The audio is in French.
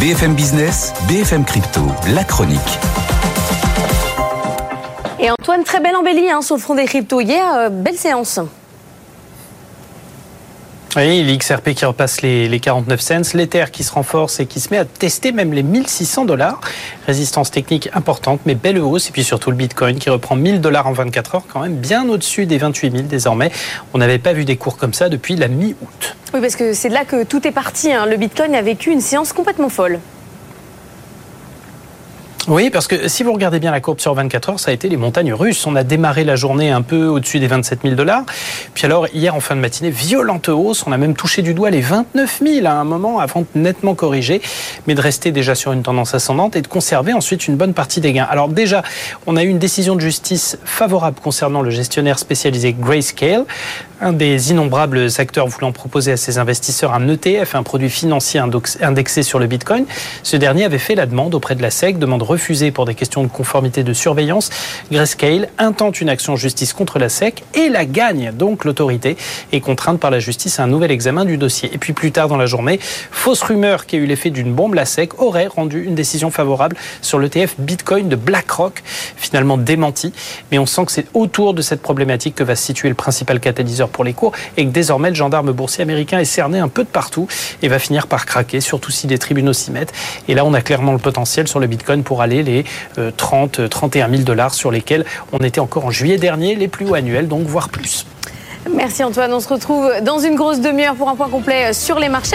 BFM Business, BFM Crypto, la chronique. Et Antoine, très belle embellie hein, sur le front des cryptos hier, euh, belle séance. Oui, l'XRP qui repasse les, 49 cents, l'Ether qui se renforce et qui se met à tester même les 1600 dollars. Résistance technique importante, mais belle hausse. Et puis surtout le Bitcoin qui reprend 1000 dollars en 24 heures, quand même bien au-dessus des 28 000 désormais. On n'avait pas vu des cours comme ça depuis la mi-août. Oui, parce que c'est là que tout est parti. Hein. Le Bitcoin a vécu une séance complètement folle. Oui, parce que si vous regardez bien la courbe sur 24 heures, ça a été les montagnes russes. On a démarré la journée un peu au-dessus des 27 000 dollars. Puis alors, hier, en fin de matinée, violente hausse. On a même touché du doigt les 29 000 à un moment avant de nettement corriger, mais de rester déjà sur une tendance ascendante et de conserver ensuite une bonne partie des gains. Alors déjà, on a eu une décision de justice favorable concernant le gestionnaire spécialisé Grayscale, un des innombrables acteurs voulant proposer à ses investisseurs un ETF, un produit financier indexé sur le Bitcoin. Ce dernier avait fait la demande auprès de la SEC, demande refusée pour des questions de conformité de surveillance. Grayscale intente une action en justice contre la SEC et la gagne. Donc l'autorité est contrainte par la justice à un nouvel examen du dossier. Et puis plus tard dans la journée, fausse rumeur qui a eu l'effet d'une bombe, la SEC aurait rendu une décision favorable sur l'ETF Bitcoin de BlackRock, finalement démenti. Mais on sent que c'est autour de cette problématique que va se situer le principal catalyseur pour les cours et que désormais le gendarme boursier américain est cerné un peu de partout et va finir par craquer, surtout si les tribunaux s'y mettent. Et là, on a clairement le potentiel sur le Bitcoin pour les 30, 31 000 dollars sur lesquels on était encore en juillet dernier, les plus hauts annuels, donc voire plus. Merci Antoine, on se retrouve dans une grosse demi-heure pour un point complet sur les marchés.